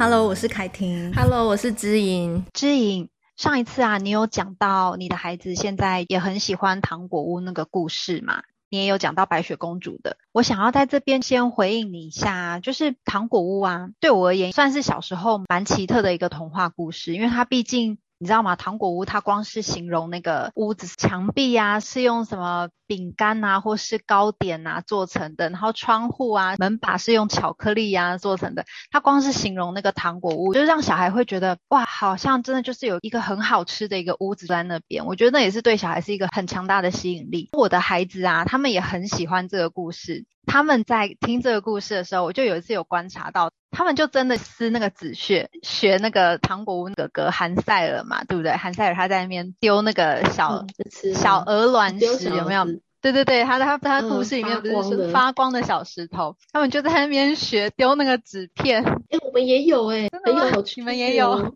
Hello，我是凯婷。Hello，我是知莹。知莹，上一次啊，你有讲到你的孩子现在也很喜欢糖果屋那个故事嘛？你也有讲到白雪公主的。我想要在这边先回应你一下，就是糖果屋啊，对我而言算是小时候蛮奇特的一个童话故事，因为它毕竟。你知道吗？糖果屋它光是形容那个屋子墙壁啊，是用什么饼干啊，或是糕点啊做成的，然后窗户啊、门把是用巧克力啊做成的。它光是形容那个糖果屋，就是让小孩会觉得哇，好像真的就是有一个很好吃的一个屋子在那边。我觉得那也是对小孩是一个很强大的吸引力。我的孩子啊，他们也很喜欢这个故事。他们在听这个故事的时候，我就有一次有观察到。他们就真的撕那个纸屑，学那个糖果屋哥哥韩赛尔嘛，对不对？韩赛尔他在那边丢那个小、嗯、小鹅卵石，有没有？对对对，他他他故事里面不是说发光的小石头，他们就在那边学丢那个纸片。哎，我们也有哎，很有趣，你们也有。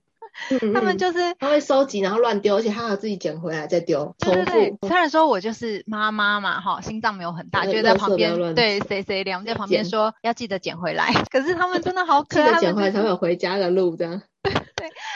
他们就是他会收集，然后乱丢，而且他要自己捡回来再丢，重复。对对对，虽然说我就是妈妈嘛，哈，心脏没有很大，就在旁边，对，谁谁两在旁边说要记得捡回来。可是他们真的好可爱，记得捡回来才会有回家的路，这样。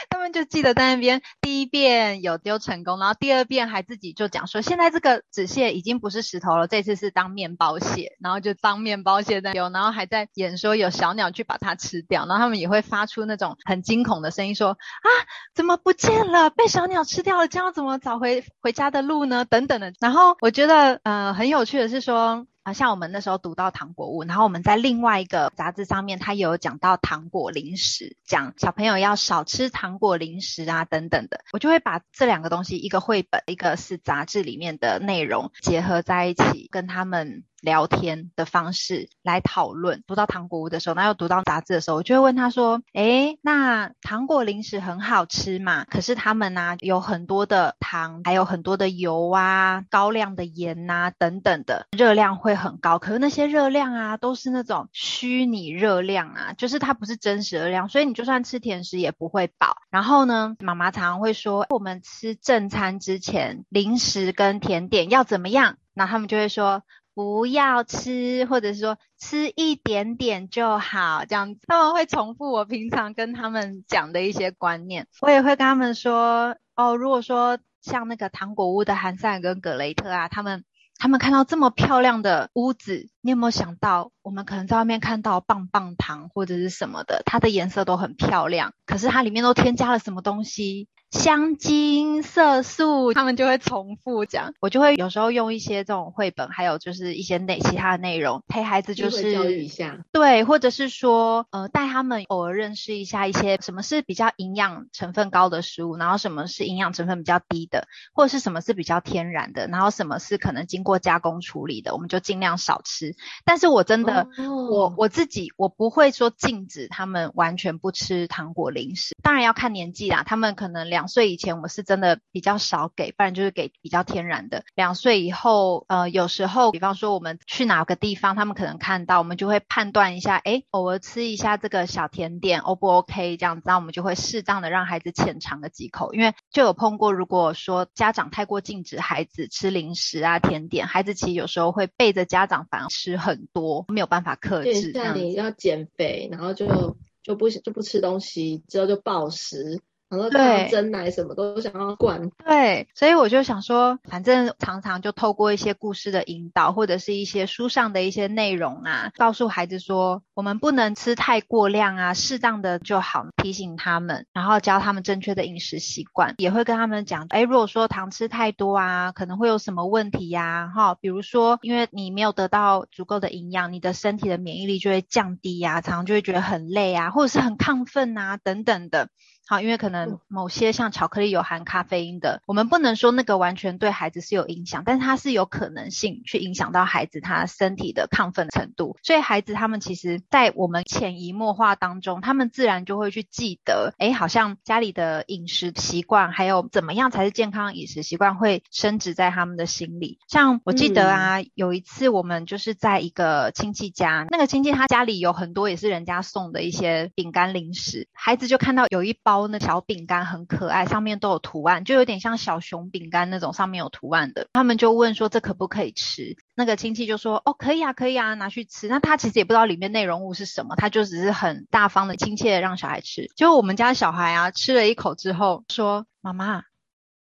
他们就记得在那边第一遍有丢成功，然后第二遍还自己就讲说，现在这个纸屑已经不是石头了，这次是当面包屑，然后就当面包屑在丢，然后还在演说有小鸟去把它吃掉，然后他们也会发出那种很惊恐的声音说啊，怎么不见了？被小鸟吃掉了，这样怎么找回回家的路呢？等等的。然后我觉得呃很有趣的是说。啊像我们那时候读到糖果屋，然后我们在另外一个杂志上面，它有讲到糖果零食，讲小朋友要少吃糖果零食啊等等的，我就会把这两个东西，一个绘本，一个是杂志里面的内容结合在一起，跟他们。聊天的方式来讨论。读到糖果屋的时候，那又读到杂志的时候，我就会问他说：“诶，那糖果零食很好吃嘛？可是他们呢、有很多的糖，还有很多的油啊，高量的盐啊等等的，热量会很高。可是那些热量啊，都是那种虚拟热量啊，就是它不是真实热量，所以你就算吃甜食也不会饱。然后呢，妈妈常常会说，我们吃正餐之前，零食跟甜点要怎么样？那他们就会说。”不要吃，或者是说吃一点点就好，这样子他们会重复我平常跟他们讲的一些观念。我也会跟他们说，哦，如果说像那个糖果屋的韩赛跟葛雷特啊，他们他们看到这么漂亮的屋子，你有没有想到，我们可能在外面看到棒棒糖或者是什么的，它的颜色都很漂亮，可是它里面都添加了什么东西？香精、色素，他们就会重复讲。我就会有时候用一些这种绘本，还有就是一些内其他的内容陪孩子，就是教育一下，对，或者是说呃带他们偶尔认识一下一些什么是比较营养成分高的食物，然后什么是营养成分比较低的，或者是什么是比较天然的，然后什么是可能经过加工处理的，我们就尽量少吃。但是我真的，哦、我我自己我不会说禁止他们完全不吃糖果零食，当然要看年纪啦，他们可能两。两岁以前我是真的比较少给，不然就是给比较天然的。两岁以后，呃，有时候，比方说我们去哪个地方，他们可能看到，我们就会判断一下，诶，偶尔吃一下这个小甜点，O 不 OK？这样子，那我们就会适当的让孩子浅尝个几口，因为就有碰过，如果说家长太过禁止孩子吃零食啊、甜点，孩子其实有时候会背着家长反而吃很多，没有办法克制。像你要减肥，然后就就不就不吃东西，之后就暴食。然后对，真奶什么都想要灌，对，所以我就想说，反正常常就透过一些故事的引导，或者是一些书上的一些内容啊，告诉孩子说，我们不能吃太过量啊，适当的就好，提醒他们，然后教他们正确的饮食习惯，也会跟他们讲，哎，如果说糖吃太多啊，可能会有什么问题呀，哈，比如说，因为你没有得到足够的营养，你的身体的免疫力就会降低呀，常常就会觉得很累啊，或者是很亢奋啊，等等的。好，因为可能某些像巧克力有含咖啡因的，我们不能说那个完全对孩子是有影响，但是它是有可能性去影响到孩子他身体的亢奋程度。所以孩子他们其实，在我们潜移默化当中，他们自然就会去记得，哎，好像家里的饮食习惯，还有怎么样才是健康饮食习惯，会升值在他们的心里。像我记得啊，嗯、有一次我们就是在一个亲戚家，那个亲戚他家里有很多也是人家送的一些饼干零食，孩子就看到有一包。那小饼干很可爱，上面都有图案，就有点像小熊饼干那种，上面有图案的。他们就问说这可不可以吃？那个亲戚就说哦，可以啊，可以啊，拿去吃。那他其实也不知道里面内容物是什么，他就只是很大方的、亲切的让小孩吃。结果我们家小孩啊，吃了一口之后说：“妈妈。”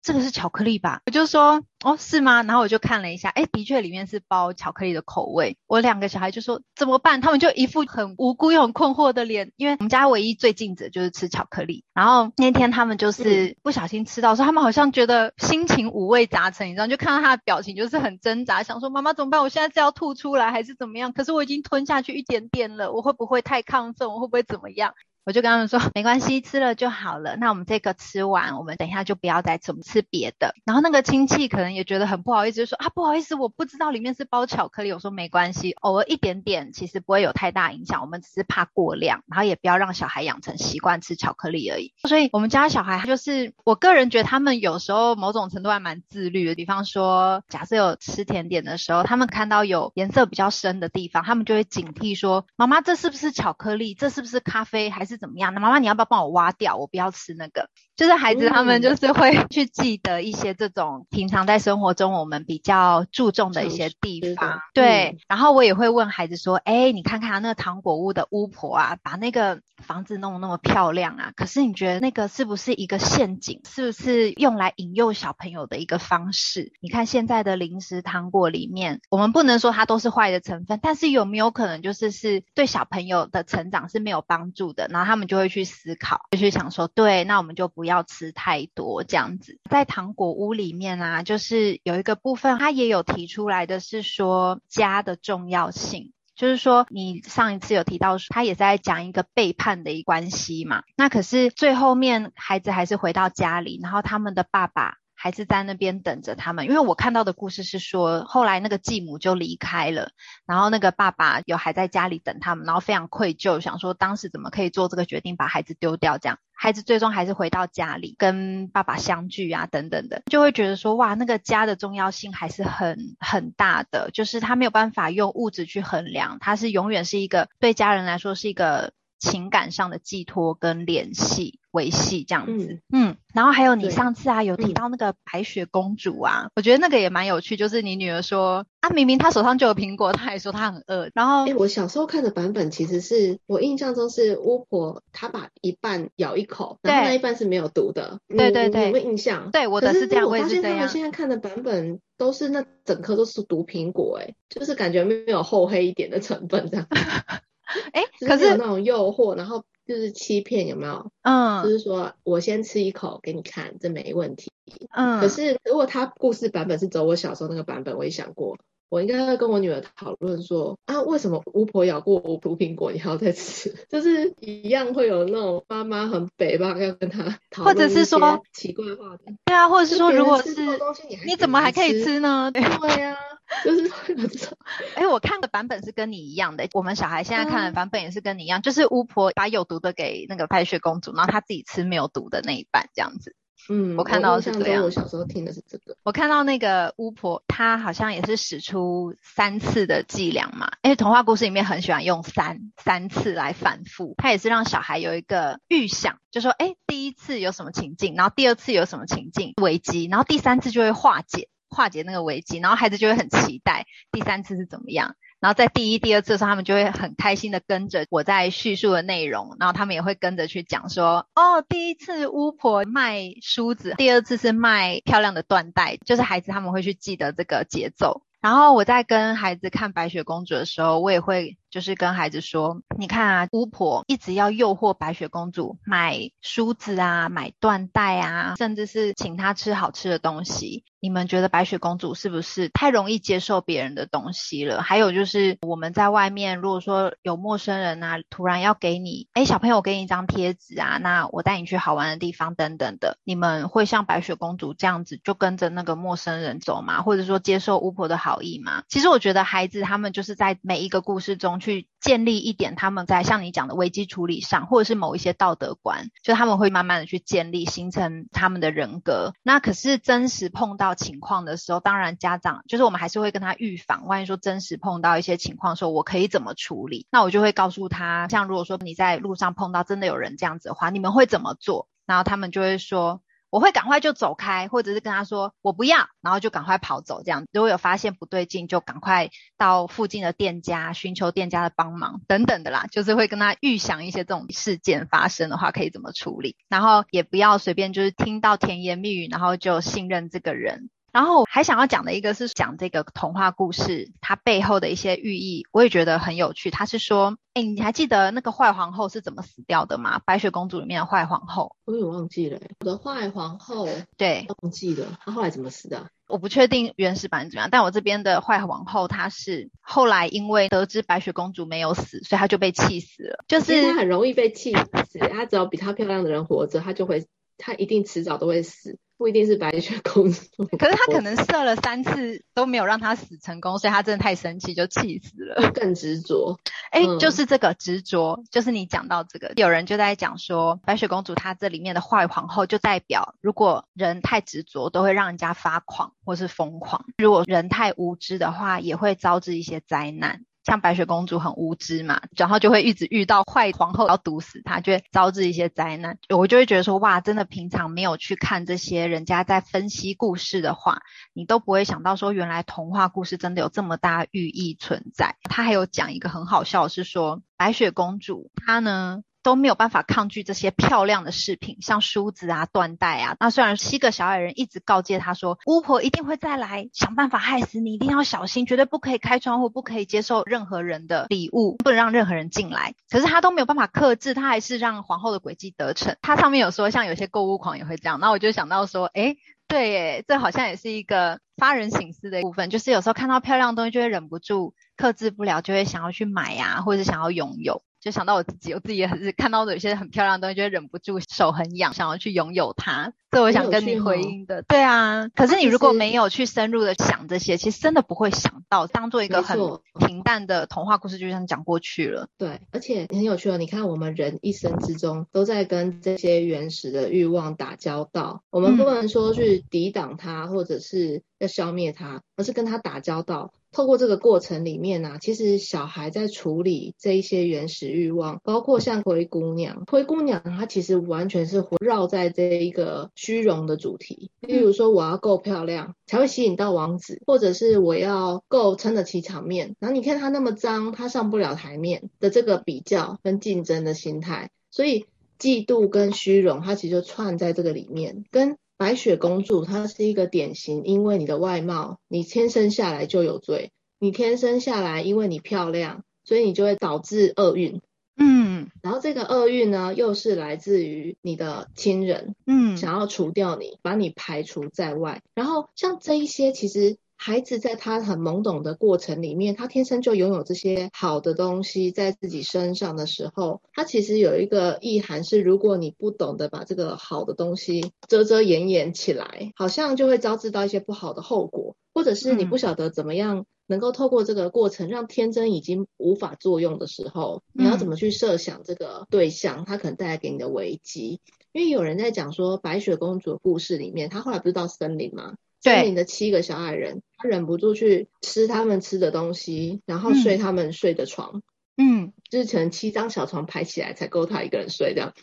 这个是巧克力吧？我就说哦，是吗？然后我就看了一下，哎，的确里面是包巧克力的口味。我两个小孩就说怎么办？他们就一副很无辜又很困惑的脸，因为我们家唯一最禁止的就是吃巧克力。然后那天他们就是不小心吃到，说他们好像觉得心情五味杂陈，你知道，就看到他的表情就是很挣扎，想说妈妈怎么办？我现在是要吐出来还是怎么样？可是我已经吞下去一点点了，我会不会太亢奋？我会不会怎么样？我就跟他们说，没关系，吃了就好了。那我们这个吃完，我们等一下就不要再吃，吃别的。然后那个亲戚可能也觉得很不好意思，就说啊，不好意思，我不知道里面是包巧克力。我说没关系，偶尔一点点，其实不会有太大影响。我们只是怕过量，然后也不要让小孩养成习惯吃巧克力而已。所以我们家小孩就是，我个人觉得他们有时候某种程度还蛮自律的。比方说，假设有吃甜点的时候，他们看到有颜色比较深的地方，他们就会警惕说，妈妈，这是不是巧克力？这是不是咖啡？还是怎么样？那妈妈你要。不要帮我挖掉？我不要吃那个。就是孩子他们就是会 去记得一些这种平常在生活中我们比较注重的一些地方。对，然后我也会问孩子说：“哎，你看看那个糖果屋的巫婆啊，把那个房子弄得那么漂亮啊，可是你觉得那个是不是一个陷阱？是不是用来引诱小朋友的一个方式？你看现在的零食糖果里面，我们不能说它都是坏的成分，但是有没有可能就是是对小朋友的成长是没有帮助的？然他们就会去思考，就去想说：对，那我们就不要。吃太多这样子，在糖果屋里面啊，就是有一个部分，他也有提出来的是说家的重要性，就是说你上一次有提到说，他也在讲一个背叛的一关系嘛，那可是最后面孩子还是回到家里，然后他们的爸爸。还是在那边等着他们，因为我看到的故事是说，后来那个继母就离开了，然后那个爸爸有还在家里等他们，然后非常愧疚，想说当时怎么可以做这个决定，把孩子丢掉这样。孩子最终还是回到家里跟爸爸相聚啊，等等的，就会觉得说，哇，那个家的重要性还是很很大的，就是他没有办法用物质去衡量，他是永远是一个对家人来说是一个情感上的寄托跟联系。维系这样子，嗯，嗯，然后还有你上次啊有提到那个白雪公主啊，嗯、我觉得那个也蛮有趣，就是你女儿说啊，明明她手上就有苹果，她还说她很饿。然后，哎、欸，我小时候看的版本其实是我印象中是巫婆她把一半咬一口，然后那一半是没有毒的。对对对，有没有印象？对，我的是这样，我发现他们现在看的版本都是那整颗都是毒苹果，哎，就是感觉没有厚黑一点的成分这样。哎、欸，可是有那种诱惑，然后。就是欺骗有没有？嗯，就是说我先吃一口给你看，这没问题。嗯，可是如果他故事版本是走我小时候那个版本，我也想过，我应该要跟我女儿讨论说啊，为什么巫婆咬过我毒苹果，你还要再吃？就是一样会有那种妈妈很北吧，要跟她讨论，或者是说奇怪话的。对啊，或者是说如果是你怎么还可以吃呢？对呀、啊。就是会有这种，哎，我看的版本是跟你一样的。我们小孩现在看的版本也是跟你一样，嗯、就是巫婆把有毒的给那个白雪公主，然后她自己吃没有毒的那一半，这样子。嗯，我看到的是这样。我小时候听的是这个。我看到那个巫婆，她好像也是使出三次的伎俩嘛。因为童话故事里面很喜欢用三三次来反复，她也是让小孩有一个预想，就说，哎，第一次有什么情境，然后第二次有什么情境危机，然后第三次就会化解。化解那个危机，然后孩子就会很期待第三次是怎么样。然后在第一、第二次的时候，他们就会很开心的跟着我在叙述的内容，然后他们也会跟着去讲说：哦，第一次巫婆卖梳子，第二次是卖漂亮的缎带，就是孩子他们会去记得这个节奏。然后我在跟孩子看白雪公主的时候，我也会就是跟孩子说：你看啊，巫婆一直要诱惑白雪公主买梳子啊，买缎带啊，甚至是请她吃好吃的东西。你们觉得白雪公主是不是太容易接受别人的东西了？还有就是我们在外面，如果说有陌生人啊，突然要给你，诶，小朋友给你一张贴纸啊，那我带你去好玩的地方等等的，你们会像白雪公主这样子就跟着那个陌生人走吗？或者说接受巫婆的好意吗？其实我觉得孩子他们就是在每一个故事中去建立一点他们在像你讲的危机处理上，或者是某一些道德观，就他们会慢慢的去建立形成他们的人格。那可是真实碰到情况的时候，当然家长就是我们还是会跟他预防，万一说真实碰到一些情况，说我可以怎么处理，那我就会告诉他，像如果说你在路上碰到真的有人这样子的话，你们会怎么做？然后他们就会说。我会赶快就走开，或者是跟他说我不要，然后就赶快跑走。这样，如果有发现不对劲，就赶快到附近的店家寻求店家的帮忙等等的啦。就是会跟他预想一些这种事件发生的话可以怎么处理，然后也不要随便就是听到甜言蜜语，然后就信任这个人。然后还想要讲的一个是讲这个童话故事它背后的一些寓意，我也觉得很有趣。他是说，哎，你还记得那个坏皇后是怎么死掉的吗？白雪公主里面的坏皇后，我也忘记了。我的坏皇后，对，忘记了。她后来怎么死的？我不确定原始版怎么样，但我这边的坏皇后，她是后来因为得知白雪公主没有死，所以她就被气死了。就是她很容易被气死，她只要比她漂亮的人活着，她就会，她一定迟早都会死。不一定是白雪公主，可是他可能射了三次都没有让他死成功，所以他真的太生气，就气死了。更执着，哎、欸嗯，就是这个执着，就是你讲到这个，有人就在讲说，白雪公主她这里面的坏皇后，就代表如果人太执着，都会让人家发狂或是疯狂；如果人太无知的话，也会招致一些灾难。像白雪公主很无知嘛，然后就会一直遇到坏皇后要毒死她，就会招致一些灾难。我就会觉得说，哇，真的平常没有去看这些人家在分析故事的话，你都不会想到说，原来童话故事真的有这么大寓意存在。他还有讲一个很好笑是说，白雪公主她呢，都没有办法抗拒这些漂亮的饰品，像梳子啊、缎带啊。那虽然七个小矮人一直告诫他说，巫婆一定会再来，想办法害死你，一定要小心，绝对不可以开窗户，不可以接受任何人的礼物，不能让任何人进来。可是他都没有办法克制，他还是让皇后的诡计得逞。他上面有说，像有些购物狂也会这样。那我就想到说，诶，对耶，这好像也是一个发人省思的部分，就是有时候看到漂亮的东西，就会忍不住克制不了，就会想要去买呀，或者是想要拥有。就想到我自己，我自己也是看到有些很漂亮的东西，就会忍不住手很痒，想要去拥有它。这我想跟你回应的，对啊。可是你如果没有去深入的想这些，其实真的不会想到，当做一个很平淡的童话故事，就这样讲过去了。对，而且很有趣哦。你看，我们人一生之中都在跟这些原始的欲望打交道，我们不能说去抵挡它，或者是要消灭它，而是跟它打交道。透过这个过程里面啊，其实小孩在处理这一些原始欲望，包括像灰姑娘，灰姑娘她其实完全是围绕在这一个虚荣的主题，例如说我要够漂亮才会吸引到王子，或者是我要够撑得起场面，然后你看她那么脏，她上不了台面的这个比较跟竞争的心态，所以嫉妒跟虚荣，它其实就串在这个里面，跟。白雪公主她是一个典型，因为你的外貌，你天生下来就有罪。你天生下来，因为你漂亮，所以你就会导致厄运。嗯，然后这个厄运呢，又是来自于你的亲人，嗯，想要除掉你，把你排除在外。然后像这一些，其实。孩子在他很懵懂的过程里面，他天生就拥有这些好的东西在自己身上的时候，他其实有一个意涵是：如果你不懂得把这个好的东西遮遮掩掩起来，好像就会招致到一些不好的后果，或者是你不晓得怎么样能够透过这个过程让天真已经无法作用的时候，你要怎么去设想这个对象，他可能带来给你的危机？因为有人在讲说白雪公主的故事里面，她后来不是到森林吗？森林的七个小矮人，他忍不住去吃他们吃的东西，然后睡他们睡的床，嗯，就是成七张小床排起来才够他一个人睡这样。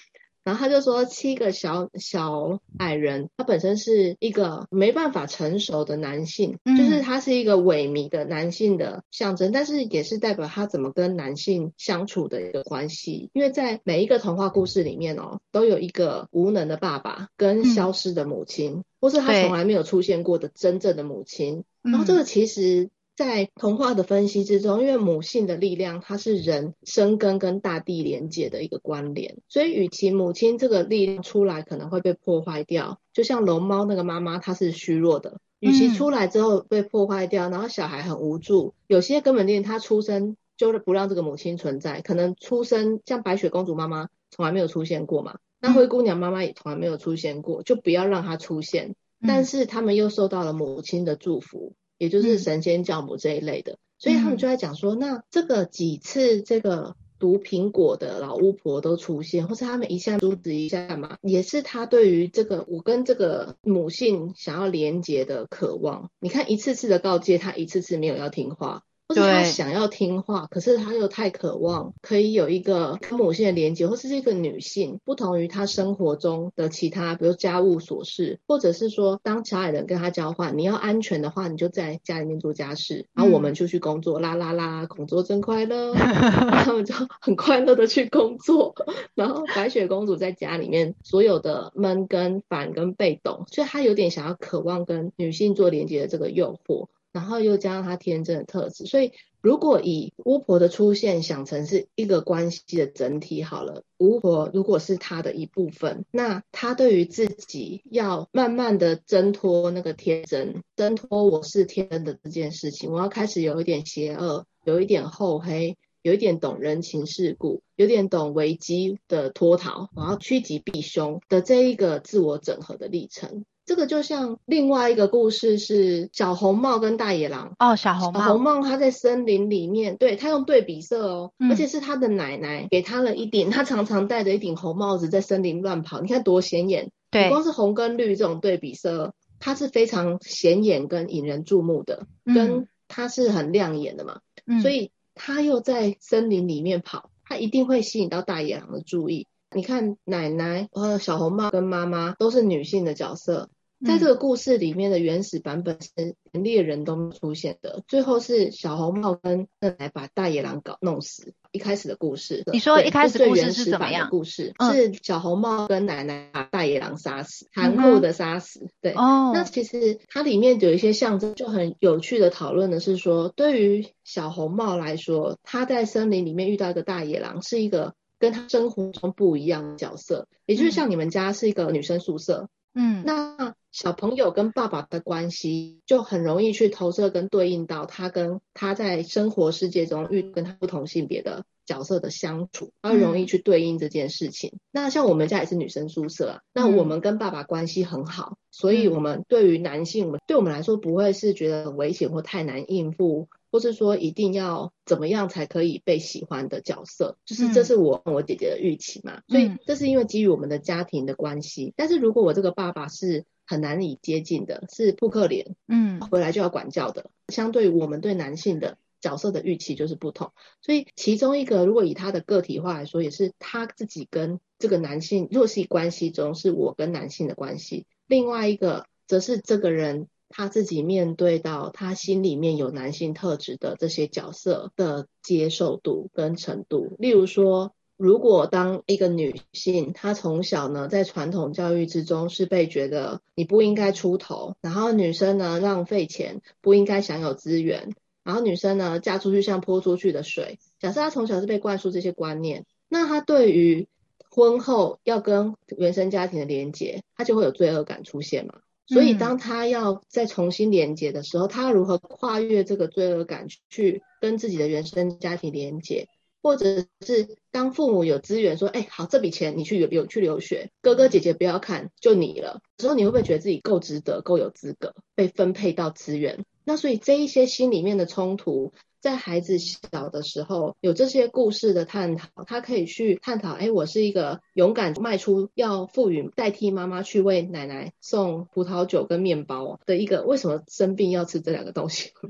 然后他就说，七个小小矮人，他本身是一个没办法成熟的男性，嗯，就是他是一个萎靡的男性的象征，但是也是代表他怎么跟男性相处的一个关系。因为在每一个童话故事里面哦，都有一个无能的爸爸跟消失的母亲，嗯，或是他从来没有出现过的真正的母亲。然后这个其实。在童话的分析之中，因为母性的力量，它是人生根跟大地连接的一个关联，所以与其母亲这个力量出来可能会被破坏掉，就像龙猫那个妈妈，她是虚弱的，与其出来之后被破坏掉，然后小孩很无助，有些根本连他出生就是不让这个母亲存在，可能出生像白雪公主妈妈从来没有出现过嘛，那灰姑娘妈妈也从来没有出现过，就不要让她出现，但是他们又受到了母亲的祝福。也就是神仙教母这一类的，嗯、所以他们就在讲说，那这个几次这个毒苹果的老巫婆都出现，或是他们一下阻止一下嘛，也是他对于这个我跟这个母性想要连接的渴望。你看一次次的告诫，他一次次没有要听话，或是他想要听话，可是他又太渴望可以有一个跟母性的连接，或是一个女性，不同于他生活中的其他，比如家务琐事，或者是说，当小矮人跟他交换，你要安全的话，你就在家里面做家事，然后我们就去工作，啦啦啦，工作真快乐，他们就很快乐的去工作，然后白雪公主在家里面所有的闷跟烦跟被动，所以她有点想要渴望跟女性做连接的这个诱惑。然后又加上他天真的特质，所以如果以巫婆的出现想成是一个关系的整体好了，巫婆如果是他的一部分，那他对于自己要慢慢的挣脱那个天真，挣脱我是天真的这件事情，我要开始有一点邪恶，有一点厚黑，有一点懂人情世故，有点懂危机的脱逃，我要趋吉避凶的这一个自我整合的历程。这个就像另外一个故事是小红帽跟大野狼哦，小红帽，小红帽他在森林里面，对，他用对比色哦，嗯、而且是他的奶奶给他了一顶，他常常戴着一顶红帽子在森林乱跑，你看多显眼。对，光是红跟绿这种对比色，它是非常显眼跟引人注目的，嗯、跟它是很亮眼的嘛，嗯、所以他又在森林里面跑，他一定会吸引到大野狼的注意。你看奶奶和小红帽跟妈妈都是女性的角色。在这个故事里面的原始版本是连猎人都没出现的，最后是小红帽跟奶奶把大野狼搞弄死。一开始的故事，你说一开始故事是怎么样？故事是小红帽跟奶奶把大野狼杀死，残酷的杀死。对，哦，那其实它里面有一些象征，就很有趣的讨论的是说，对于小红帽来说，他在森林里面遇到一个大野狼，是一个跟他生活中不一样的角色，也就是像你们家是一个女生宿舍。嗯，那小朋友跟爸爸的关系就很容易去投射跟对应到他跟他在生活世界中遇跟他不同性别的角色的相处，他容易去对应这件事情。嗯、那像我们家也是女生宿舍啊，那我们跟爸爸关系很好，嗯、所以我们对于男性，我们对我们来说不会是觉得很危险或太难应付。或是说一定要怎么样才可以被喜欢的角色，就是这是我和我姐姐的预期嘛，嗯、所以这是因为基于我们的家庭的关系。但是如果我这个爸爸是很难以接近的，是扑克脸，嗯，回来就要管教的，相对于我们对男性的角色的预期就是不同。所以其中一个，如果以他的个体化来说，也是他自己跟这个男性若是关系中是我跟男性的关系，另外一个则是这个人。他自己面对到他心里面有男性特质的这些角色的接受度跟程度，例如说，如果当一个女性，她从小呢在传统教育之中是被觉得你不应该出头，然后女生呢浪费钱，不应该享有资源，然后女生呢嫁出去像泼出去的水。假设她从小是被灌输这些观念，那她对于婚后要跟原生家庭的连结，她就会有罪恶感出现嘛。所以，当她要再重新连接的时候，她如何跨越这个罪恶感去跟自己的原生家庭连接，或者是当父母有资源说，哎，好，这笔钱你去留去留学，哥哥姐姐不要看，就你了。之后你会不会觉得自己够值得、够有资格被分配到资源？那所以这一些心里面的冲突。在孩子小的时候，有这些故事的探讨，他可以去探讨：哎，我是一个勇敢迈出要赋予代替妈妈去为奶奶送葡萄酒跟面包的一个，为什么生病要吃这两个东西？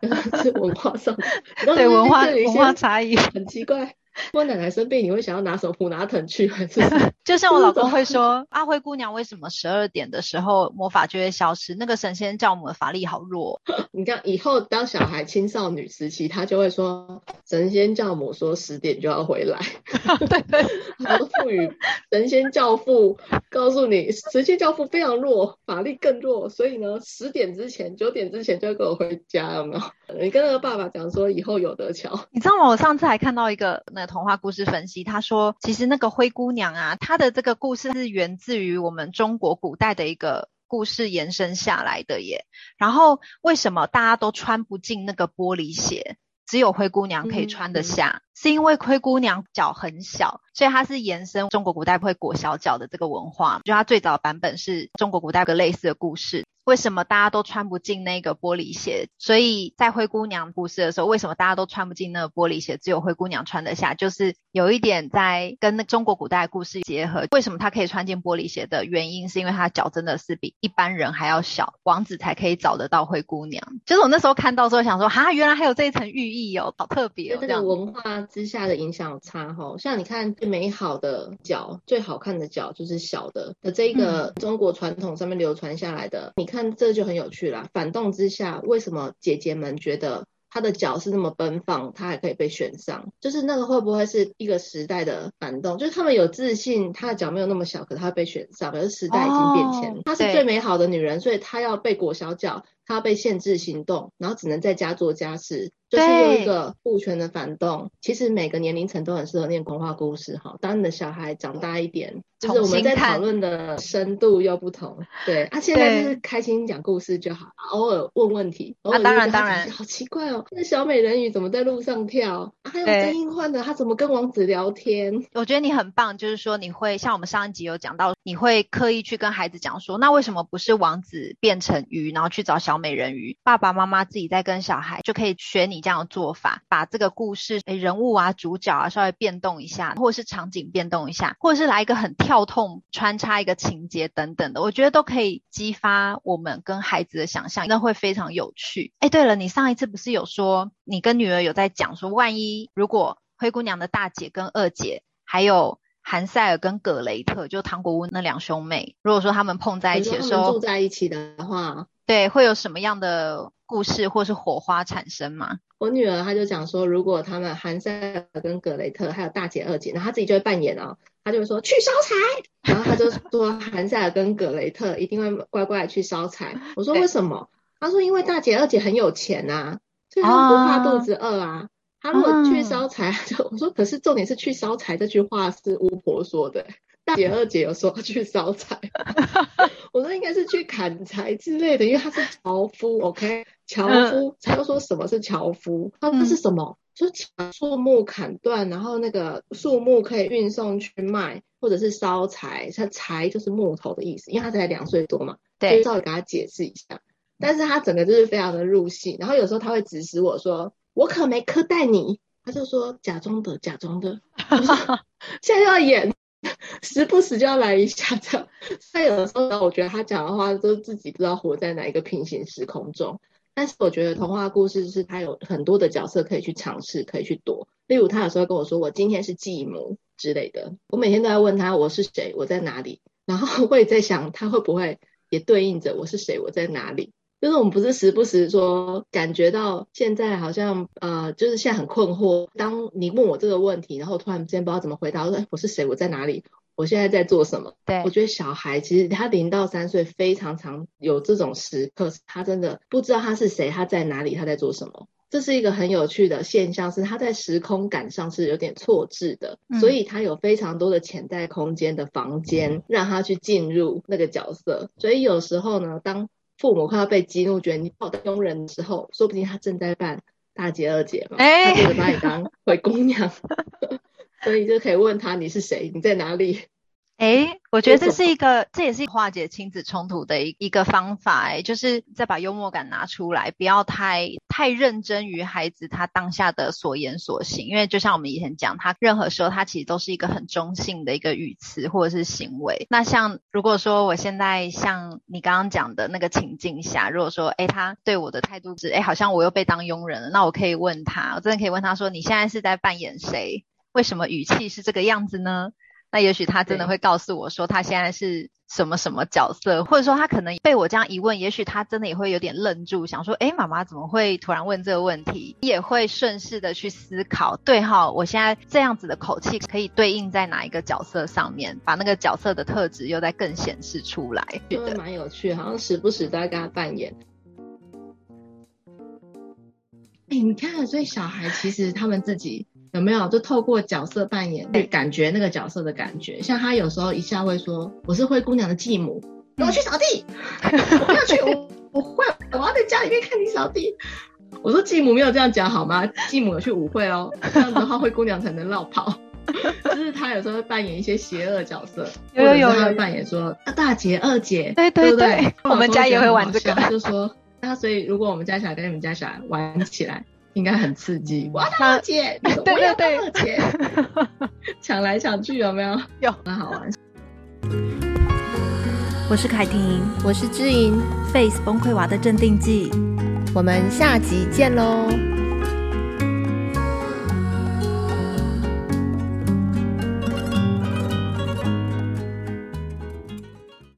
是文化上的，对文化文化差异很奇怪。我奶奶生病，你会想要拿什么普拿疼去？还是 就像我老公会说，阿 灰姑娘为什么十二点的时候魔法就会消失？那个神仙教母的法力好弱。你看以后当小孩青少女时期，他就会说神仙教母说十点就要回来。对对，然后赋予神仙教父告诉你，神仙教父非常弱，法力更弱，所以呢，十点之前、九点之前就要跟我回家，有没有？你跟那个爸爸讲说，以后有得瞧。你知道吗？我上次还看到一个那个童话故事分析，他说其实那个灰姑娘啊，她的这个故事是源自于我们中国古代的一个故事延伸下来的耶。然后为什么大家都穿不进那个玻璃鞋，只有灰姑娘可以穿得下？嗯、是因为灰姑娘脚很小，所以它是延伸中国古代会裹小脚的这个文化。就它最早版本是中国古代一个类似的故事。为什么大家都穿不进那个玻璃鞋？所以在灰姑娘故事的时候，为什么大家都穿不进那个玻璃鞋，只有灰姑娘穿得下？就是有一点在跟那中国古代故事结合。为什么她可以穿进玻璃鞋的原因，是因为她脚真的是比一般人还要小，王子才可以找得到灰姑娘。就是我那时候看到之后想说，哈，原来还有这一层寓意哦，好特别哦。这个文化之下的影响差哈，像你看最美好的脚，最好看的脚就是小的。那这个中国传统上面流传下来的，嗯、你看这就很有趣啦。反动之下，为什么姐姐们觉得她的脚是那么奔放，她还可以被选上？就是那个会不会是一个时代的反动？就是他们有自信，她的脚没有那么小，可是她被选上，可是时代已经变迁了。她、哦、是最美好的女人，所以她要被裹小脚，她要被限制行动，然后只能在家做家事。就是有一个父权的反动，其实每个年龄层都很适合念童话故事哈。当你的小孩长大一点，就是我们在讨论的深度又不同。对，啊，现在就是开心讲故事就好，偶尔问问题。偶尔啊，当然当然。好奇怪哦，那小美人鱼怎么在路上跳？啊、还有曾英焕的，他怎么跟王子聊天？我觉得你很棒，就是说你会像我们上一集有讲到，你会刻意去跟孩子讲说，那为什么不是王子变成鱼，然后去找小美人鱼？爸爸妈妈自己在跟小孩就可以学你这样的做法，把这个故事诶人物啊、主角啊稍微变动一下，或者是场景变动一下，或者是来一个很跳痛穿插一个情节等等的，我觉得都可以激发我们跟孩子的想象，那会非常有趣。哎，对了，你上一次不是有说你跟女儿有在讲说，万一如果灰姑娘的大姐跟二姐，还有韩塞尔跟葛雷特，就糖果屋那两兄妹，如果说他们碰在一起的时候，住在一起的话，对，会有什么样的？故事或是火花产生吗？我女儿她就讲说，如果他们韩塞尔跟格雷特还有大姐二姐，然后她自己就会扮演哦，她就会说去烧柴，然后她就说韩塞尔跟格雷特一定会乖乖的去烧柴。我说为什么？她说因为大姐二姐很有钱啊，所以她不怕肚子饿啊。她如果去烧柴，就我说可是重点是去烧柴这句话是巫婆说的。大姐二姐有说去烧柴，我说应该是去砍柴之类的，因为他是樵夫，OK，樵夫，他又说什么是樵夫？他说那是什么？说把树木砍断，然后那个树木可以运送去卖，或者是烧柴，他柴就是木头的意思，因为他才两岁多嘛，对，就稍微给他解释一下。但是他整个就是非常的入戏，然后有时候他会指使我说，我可没苛待你，他就说假装的，假装的，现在要演。时不时就要来一下这样，他有的时候呢，我觉得他讲的话都自己不知道活在哪一个平行时空中。但是我觉得童话故事是他有很多的角色可以去尝试，可以去躲。例如他有时候跟我说：“我今天是继母之类的。”我每天都在问他：“我是谁？我在哪里？”然后我也在想，他会不会也对应着“我是谁？我在哪里？”就是我们不是时不时说感觉到现在好像呃，就是现在很困惑。当你问我这个问题，然后突然之间不知道怎么回答，我说：“我是谁？我在哪里？我现在在做什么？”对，我觉得小孩其实他零到三岁非常常有这种时刻，他真的不知道他是谁，他在哪里，他在做什么。这是一个很有趣的现象，是他在时空感上是有点错置的，嗯、所以他有非常多的潜在空间的房间，让他去进入那个角色。所以有时候呢，当父母快要被激怒，觉得你把我当佣人的时候，说不定他正在办大姐二姐嘛，欸、他就是把你当灰姑娘，所以就可以问他，你是谁？你在哪里？哎，我觉得这是一个，这也是化解亲子冲突的一一个方法。哎，就是再把幽默感拿出来，不要太太认真于孩子他当下的所言所行。因为就像我们以前讲，他任何时候他其实都是一个很中性的一个语词或者是行为。那像如果说我现在像你刚刚讲的那个情境下，如果说哎他对我的态度是哎好像我又被当佣人了，那我可以问他，我真的可以问他说，你现在是在扮演谁？为什么语气是这个样子呢？那也许他真的会告诉我说他现在是什么什么角色，或者说他可能被我这样一问，也许他真的也会有点愣住，想说，哎，妈妈怎么会突然问这个问题？也会顺势的去思考，对哈，我现在这样子的口气可以对应在哪一个角色上面，把那个角色的特质又再更显示出来，觉得蛮有趣，好像时不时都在跟他扮演。哎，你看，所以小孩其实他们自己。有没有就透过角色扮演去感觉那个角色的感觉？像他有时候一下会说：“我是灰姑娘的继母，我去扫地，我不要去，我我会，我要在家里面看你扫地。”我说继母没有这样讲好吗？继母有去舞会哦，这样子的话灰姑娘才能绕跑。就是他有时候会扮演一些邪恶角色，有有有，或者他会扮演说大姐、二姐，对对对，我们家也会玩这个，就说那所以如果我们家小孩跟你们家小孩玩起来，应该很刺激。哇，二姐，对对对，二姐，抢来抢去有没有？有，很好玩。我是凯婷，我是知音，Face 崩溃娃的镇定剂，我们下集见喽。